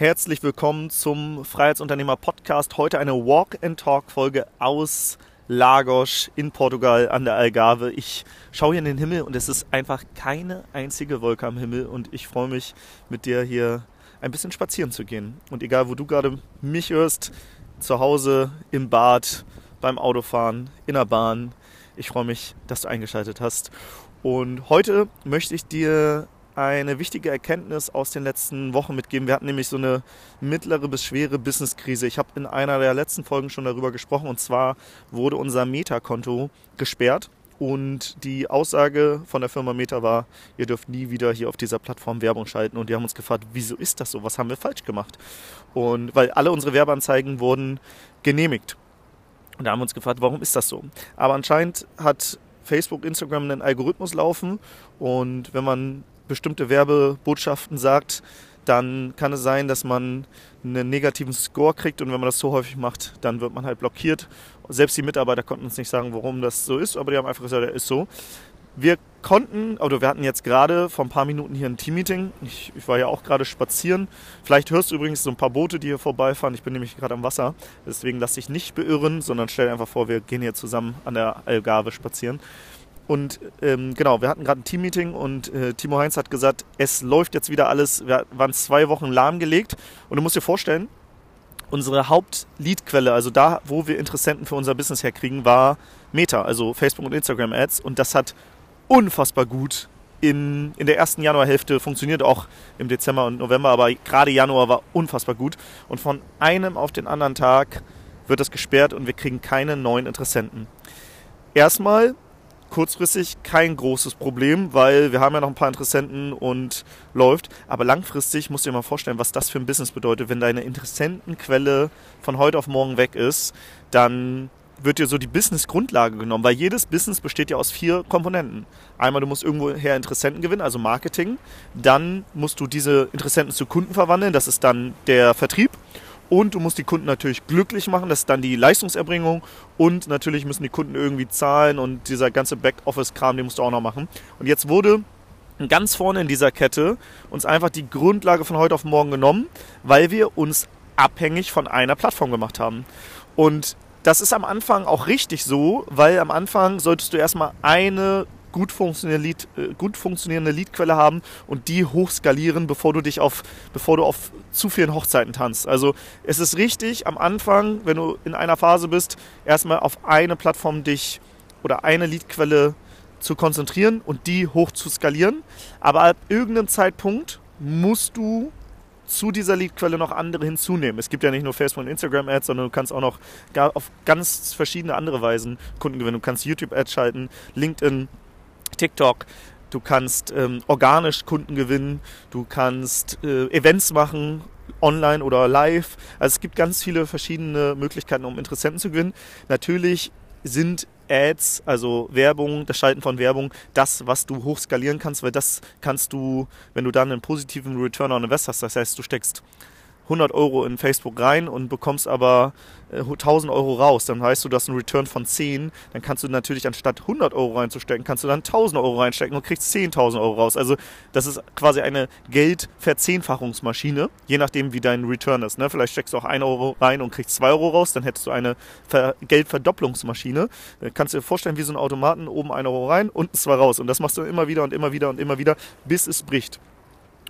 Herzlich willkommen zum Freiheitsunternehmer Podcast. Heute eine Walk and Talk Folge aus Lagos in Portugal an der Algarve. Ich schaue hier in den Himmel und es ist einfach keine einzige Wolke am Himmel und ich freue mich mit dir hier ein bisschen spazieren zu gehen. Und egal, wo du gerade mich hörst, zu Hause, im Bad, beim Autofahren, in der Bahn, ich freue mich, dass du eingeschaltet hast. Und heute möchte ich dir eine wichtige Erkenntnis aus den letzten Wochen mitgeben. Wir hatten nämlich so eine mittlere bis schwere Businesskrise. Ich habe in einer der letzten Folgen schon darüber gesprochen und zwar wurde unser Meta-Konto gesperrt. Und die Aussage von der Firma Meta war, ihr dürft nie wieder hier auf dieser Plattform Werbung schalten. Und die haben uns gefragt, wieso ist das so? Was haben wir falsch gemacht? Und weil alle unsere Werbeanzeigen wurden genehmigt. Und da haben wir uns gefragt, warum ist das so? Aber anscheinend hat Facebook, Instagram einen Algorithmus laufen und wenn man bestimmte Werbebotschaften sagt, dann kann es sein, dass man einen negativen Score kriegt und wenn man das so häufig macht, dann wird man halt blockiert. Selbst die Mitarbeiter konnten uns nicht sagen, warum das so ist, aber die haben einfach gesagt, er ist so. Wir konnten, oder wir hatten jetzt gerade vor ein paar Minuten hier ein Teammeeting. Ich, ich war ja auch gerade spazieren. Vielleicht hörst du übrigens so ein paar Boote, die hier vorbeifahren. Ich bin nämlich gerade am Wasser. Deswegen lass dich nicht beirren, sondern stell dir einfach vor, wir gehen hier zusammen an der Algarve spazieren. Und ähm, genau, wir hatten gerade ein Teammeeting und äh, Timo Heinz hat gesagt, es läuft jetzt wieder alles. Wir waren zwei Wochen lahmgelegt. Und du musst dir vorstellen, unsere Hauptleadquelle, also da, wo wir Interessenten für unser Business herkriegen, war Meta, also Facebook und Instagram Ads. Und das hat unfassbar gut in, in der ersten Januarhälfte funktioniert, auch im Dezember und November, aber gerade Januar war unfassbar gut. Und von einem auf den anderen Tag wird das gesperrt und wir kriegen keine neuen Interessenten. Erstmal kurzfristig kein großes Problem, weil wir haben ja noch ein paar Interessenten und läuft. Aber langfristig musst du dir mal vorstellen, was das für ein Business bedeutet. Wenn deine Interessentenquelle von heute auf morgen weg ist, dann wird dir so die Business-Grundlage genommen, weil jedes Business besteht ja aus vier Komponenten. Einmal, du musst irgendwoher Interessenten gewinnen, also Marketing. Dann musst du diese Interessenten zu Kunden verwandeln, das ist dann der Vertrieb. Und du musst die Kunden natürlich glücklich machen, das ist dann die Leistungserbringung. Und natürlich müssen die Kunden irgendwie zahlen und dieser ganze Backoffice-Kram, den musst du auch noch machen. Und jetzt wurde ganz vorne in dieser Kette uns einfach die Grundlage von heute auf morgen genommen, weil wir uns abhängig von einer Plattform gemacht haben. Und das ist am Anfang auch richtig so, weil am Anfang solltest du erstmal eine gut funktionierende, Lead, äh, gut funktionierende Leadquelle haben und die hochskalieren, bevor du dich auf, bevor du auf zu vielen Hochzeiten tanzt. Also es ist richtig, am Anfang, wenn du in einer Phase bist, erstmal auf eine Plattform dich oder eine Leadquelle zu konzentrieren und die hoch zu skalieren. Aber ab irgendeinem Zeitpunkt musst du zu dieser Leadquelle noch andere hinzunehmen. Es gibt ja nicht nur Facebook und Instagram Ads, sondern du kannst auch noch auf ganz verschiedene andere Weisen Kunden gewinnen. Du kannst YouTube Ads schalten, LinkedIn, TikTok. Du kannst ähm, organisch Kunden gewinnen. Du kannst äh, Events machen, online oder live. Also es gibt ganz viele verschiedene Möglichkeiten, um Interessenten zu gewinnen. Natürlich sind Ads, also Werbung, das Schalten von Werbung, das, was du hochskalieren kannst, weil das kannst du, wenn du dann einen positiven Return on Invest hast, das heißt, du steckst 100 Euro in Facebook rein und bekommst aber 1000 äh, Euro raus, dann heißt du, hast einen Return von 10, dann kannst du natürlich anstatt 100 Euro reinzustecken, kannst du dann 1000 Euro reinstecken und kriegst 10.000 Euro raus. Also das ist quasi eine Geldverzehnfachungsmaschine, je nachdem wie dein Return ist. Ne? Vielleicht steckst du auch 1 Euro rein und kriegst 2 Euro raus, dann hättest du eine Ver Geldverdopplungsmaschine. Äh, kannst du dir vorstellen, wie so ein Automaten, oben 1 Euro rein, unten 2 raus. Und das machst du immer wieder und immer wieder und immer wieder, bis es bricht.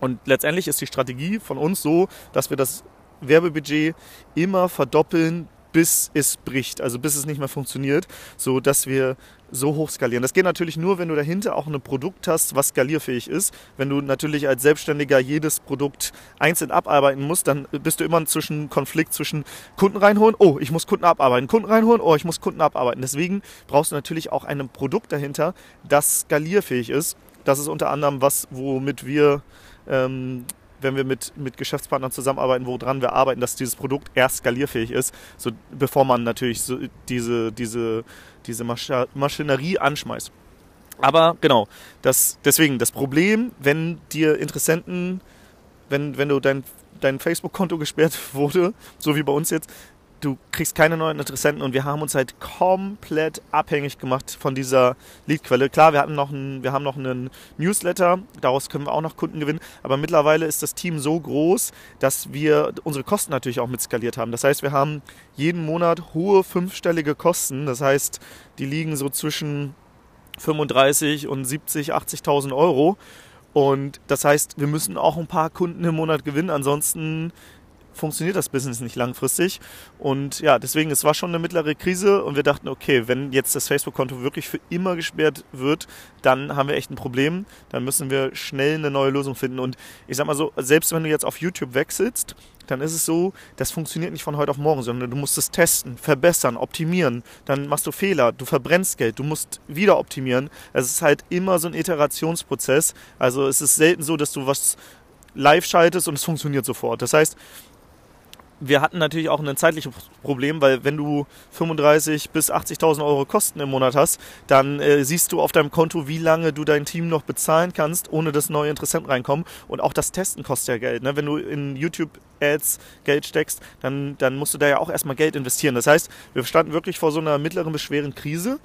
Und letztendlich ist die Strategie von uns so, dass wir das Werbebudget immer verdoppeln, bis es bricht, also bis es nicht mehr funktioniert, so dass wir so hoch skalieren. Das geht natürlich nur, wenn du dahinter auch ein Produkt hast, was skalierfähig ist. Wenn du natürlich als Selbstständiger jedes Produkt einzeln abarbeiten musst, dann bist du immer zwischen Konflikt zwischen Kunden reinholen, oh, ich muss Kunden abarbeiten, Kunden reinholen, oh, ich muss Kunden abarbeiten. Deswegen brauchst du natürlich auch ein Produkt dahinter, das skalierfähig ist. Das ist unter anderem was, womit wir ähm, wenn wir mit, mit Geschäftspartnern zusammenarbeiten, woran wir arbeiten, dass dieses Produkt erst skalierfähig ist, so, bevor man natürlich so diese, diese, diese Maschinerie anschmeißt. Aber genau, das, deswegen das Problem, wenn dir Interessenten, wenn, wenn du dein, dein Facebook-Konto gesperrt wurde, so wie bei uns jetzt, du kriegst keine neuen Interessenten und wir haben uns halt komplett abhängig gemacht von dieser Leadquelle. Klar, wir hatten noch einen, wir haben noch einen Newsletter, daraus können wir auch noch Kunden gewinnen, aber mittlerweile ist das Team so groß, dass wir unsere Kosten natürlich auch mit skaliert haben. Das heißt, wir haben jeden Monat hohe fünfstellige Kosten. Das heißt, die liegen so zwischen 35 und 70, 80.000 Euro. Und das heißt, wir müssen auch ein paar Kunden im Monat gewinnen, ansonsten funktioniert das Business nicht langfristig. Und ja, deswegen, es war schon eine mittlere Krise und wir dachten, okay, wenn jetzt das Facebook-Konto wirklich für immer gesperrt wird, dann haben wir echt ein Problem. Dann müssen wir schnell eine neue Lösung finden. Und ich sag mal so, selbst wenn du jetzt auf YouTube wechselst, dann ist es so, das funktioniert nicht von heute auf morgen, sondern du musst es testen, verbessern, optimieren. Dann machst du Fehler, du verbrennst Geld, du musst wieder optimieren. Es ist halt immer so ein Iterationsprozess. Also es ist selten so, dass du was live schaltest und es funktioniert sofort. Das heißt, wir hatten natürlich auch ein zeitliches Problem, weil wenn du 35 bis 80.000 Euro Kosten im Monat hast, dann äh, siehst du auf deinem Konto, wie lange du dein Team noch bezahlen kannst, ohne dass neue Interessenten reinkommen. Und auch das Testen kostet ja Geld. Ne? Wenn du in YouTube-Ads Geld steckst, dann, dann musst du da ja auch erstmal Geld investieren. Das heißt, wir standen wirklich vor so einer mittleren bis schweren Krise.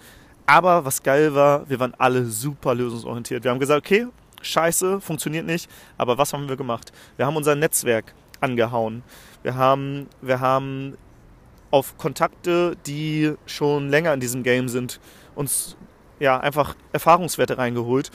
Aber was geil war, wir waren alle super lösungsorientiert. Wir haben gesagt, okay, scheiße, funktioniert nicht. Aber was haben wir gemacht? Wir haben unser Netzwerk angehauen. Wir haben, wir haben auf Kontakte, die schon länger in diesem Game sind, uns ja einfach Erfahrungswerte reingeholt.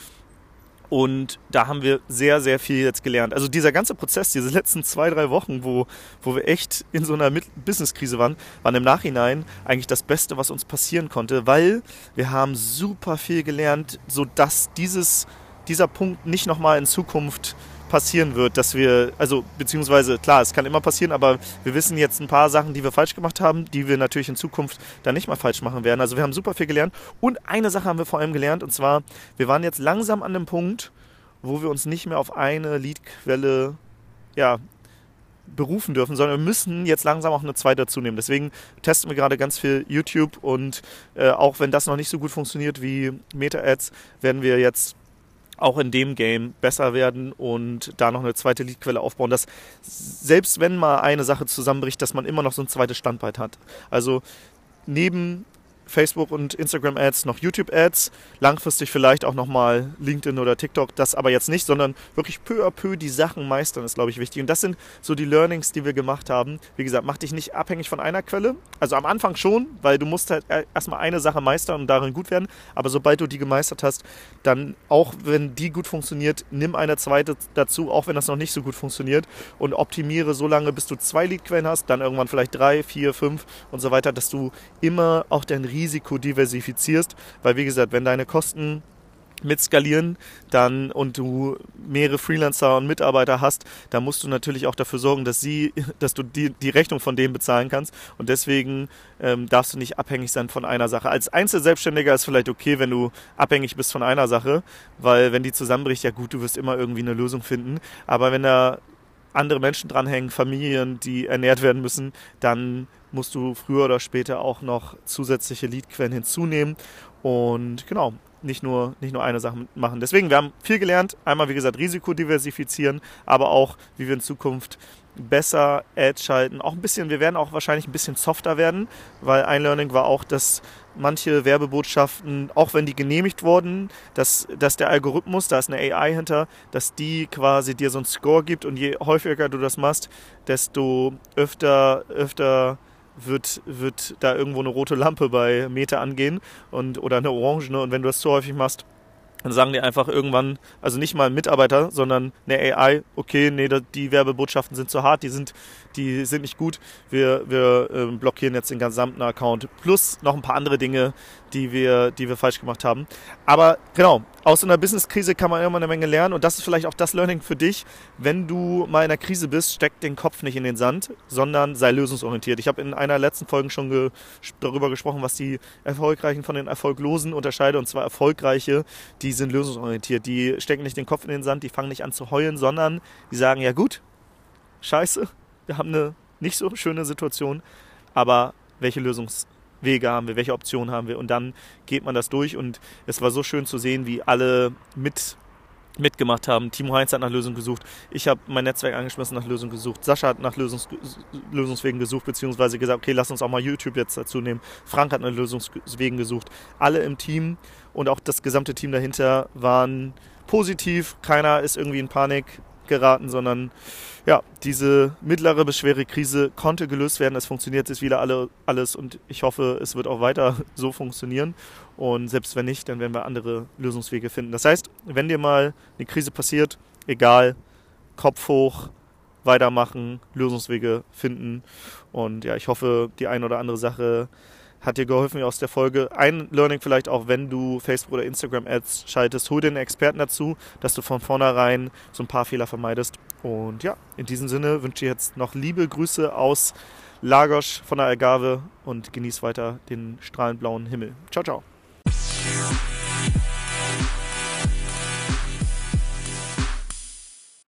Und da haben wir sehr, sehr viel jetzt gelernt. Also dieser ganze Prozess, diese letzten zwei, drei Wochen, wo, wo wir echt in so einer Business-Krise waren, waren im Nachhinein eigentlich das Beste, was uns passieren konnte, weil wir haben super viel gelernt, sodass dieses, dieser Punkt nicht nochmal in Zukunft passieren wird, dass wir, also beziehungsweise klar, es kann immer passieren, aber wir wissen jetzt ein paar Sachen, die wir falsch gemacht haben, die wir natürlich in Zukunft dann nicht mal falsch machen werden. Also wir haben super viel gelernt und eine Sache haben wir vor allem gelernt und zwar, wir waren jetzt langsam an dem Punkt, wo wir uns nicht mehr auf eine Leadquelle ja, berufen dürfen, sondern wir müssen jetzt langsam auch eine zweite dazu. Deswegen testen wir gerade ganz viel YouTube und äh, auch wenn das noch nicht so gut funktioniert wie Meta-Ads, werden wir jetzt auch in dem Game besser werden und da noch eine zweite Leadquelle aufbauen, dass selbst wenn mal eine Sache zusammenbricht, dass man immer noch so ein zweites Standbein hat. Also neben Facebook und Instagram Ads, noch YouTube Ads, langfristig vielleicht auch nochmal LinkedIn oder TikTok, das aber jetzt nicht, sondern wirklich peu à peu die Sachen meistern ist, glaube ich, wichtig. Und das sind so die Learnings, die wir gemacht haben. Wie gesagt, mach dich nicht abhängig von einer Quelle. Also am Anfang schon, weil du musst halt erstmal eine Sache meistern und darin gut werden. Aber sobald du die gemeistert hast, dann auch wenn die gut funktioniert, nimm eine zweite dazu, auch wenn das noch nicht so gut funktioniert und optimiere so lange, bis du zwei Leadquellen hast, dann irgendwann vielleicht drei, vier, fünf und so weiter, dass du immer auch dein Risiko Risiko diversifizierst, weil wie gesagt, wenn deine Kosten mit skalieren dann und du mehrere Freelancer und Mitarbeiter hast, dann musst du natürlich auch dafür sorgen, dass sie, dass du die, die Rechnung von denen bezahlen kannst. Und deswegen ähm, darfst du nicht abhängig sein von einer Sache. Als Einzelselbstständiger ist vielleicht okay, wenn du abhängig bist von einer Sache, weil wenn die zusammenbricht, ja gut, du wirst immer irgendwie eine Lösung finden, aber wenn da andere Menschen dranhängen, Familien, die ernährt werden müssen, dann musst du früher oder später auch noch zusätzliche Leadquellen hinzunehmen. Und genau, nicht nur, nicht nur eine Sache machen. Deswegen, wir haben viel gelernt. Einmal, wie gesagt, Risiko diversifizieren, aber auch, wie wir in Zukunft besser Ads schalten. Auch ein bisschen, wir werden auch wahrscheinlich ein bisschen softer werden, weil ein Learning war auch, dass manche Werbebotschaften, auch wenn die genehmigt wurden, dass, dass der Algorithmus, da ist eine AI hinter, dass die quasi dir so einen Score gibt und je häufiger du das machst, desto öfter, öfter wird, wird da irgendwo eine rote Lampe bei Meta angehen und, oder eine orange. Und wenn du das zu häufig machst, dann sagen die einfach irgendwann, also nicht mal ein Mitarbeiter, sondern eine AI, okay, nee, die Werbebotschaften sind zu hart, die sind, die sind nicht gut, wir, wir äh, blockieren jetzt den gesamten Account. Plus noch ein paar andere Dinge, die wir, die wir falsch gemacht haben. Aber genau, aus einer Business-Krise kann man immer eine Menge lernen und das ist vielleicht auch das Learning für dich. Wenn du mal in einer Krise bist, steck den Kopf nicht in den Sand, sondern sei lösungsorientiert. Ich habe in einer letzten Folge schon ge darüber gesprochen, was die Erfolgreichen von den Erfolglosen unterscheide und zwar Erfolgreiche, die sind lösungsorientiert. Die stecken nicht den Kopf in den Sand, die fangen nicht an zu heulen, sondern die sagen, ja gut, scheiße, wir haben eine nicht so schöne Situation, aber welche Lösungs Wege haben wir, welche Optionen haben wir und dann geht man das durch und es war so schön zu sehen, wie alle mit mitgemacht haben. Timo Heinz hat nach Lösungen gesucht. Ich habe mein Netzwerk angeschmissen, nach Lösungen gesucht. Sascha hat nach Lösungs Lösungswegen gesucht, beziehungsweise gesagt, okay, lass uns auch mal YouTube jetzt dazu nehmen. Frank hat nach Lösungswegen gesucht. Alle im Team und auch das gesamte Team dahinter waren positiv. Keiner ist irgendwie in Panik geraten, sondern ja, diese mittlere bis schwere Krise konnte gelöst werden. Es funktioniert jetzt wieder alle, alles und ich hoffe, es wird auch weiter so funktionieren. Und selbst wenn nicht, dann werden wir andere Lösungswege finden. Das heißt, wenn dir mal eine Krise passiert, egal, Kopf hoch, weitermachen, Lösungswege finden. Und ja, ich hoffe, die ein oder andere Sache hat dir geholfen aus der Folge. Ein Learning vielleicht auch, wenn du Facebook oder Instagram Ads schaltest, hol dir einen Experten dazu, dass du von vornherein so ein paar Fehler vermeidest. Und ja, in diesem Sinne wünsche ich jetzt noch liebe Grüße aus Lagos von der Algarve und genieß weiter den strahlend blauen Himmel. Ciao, ciao.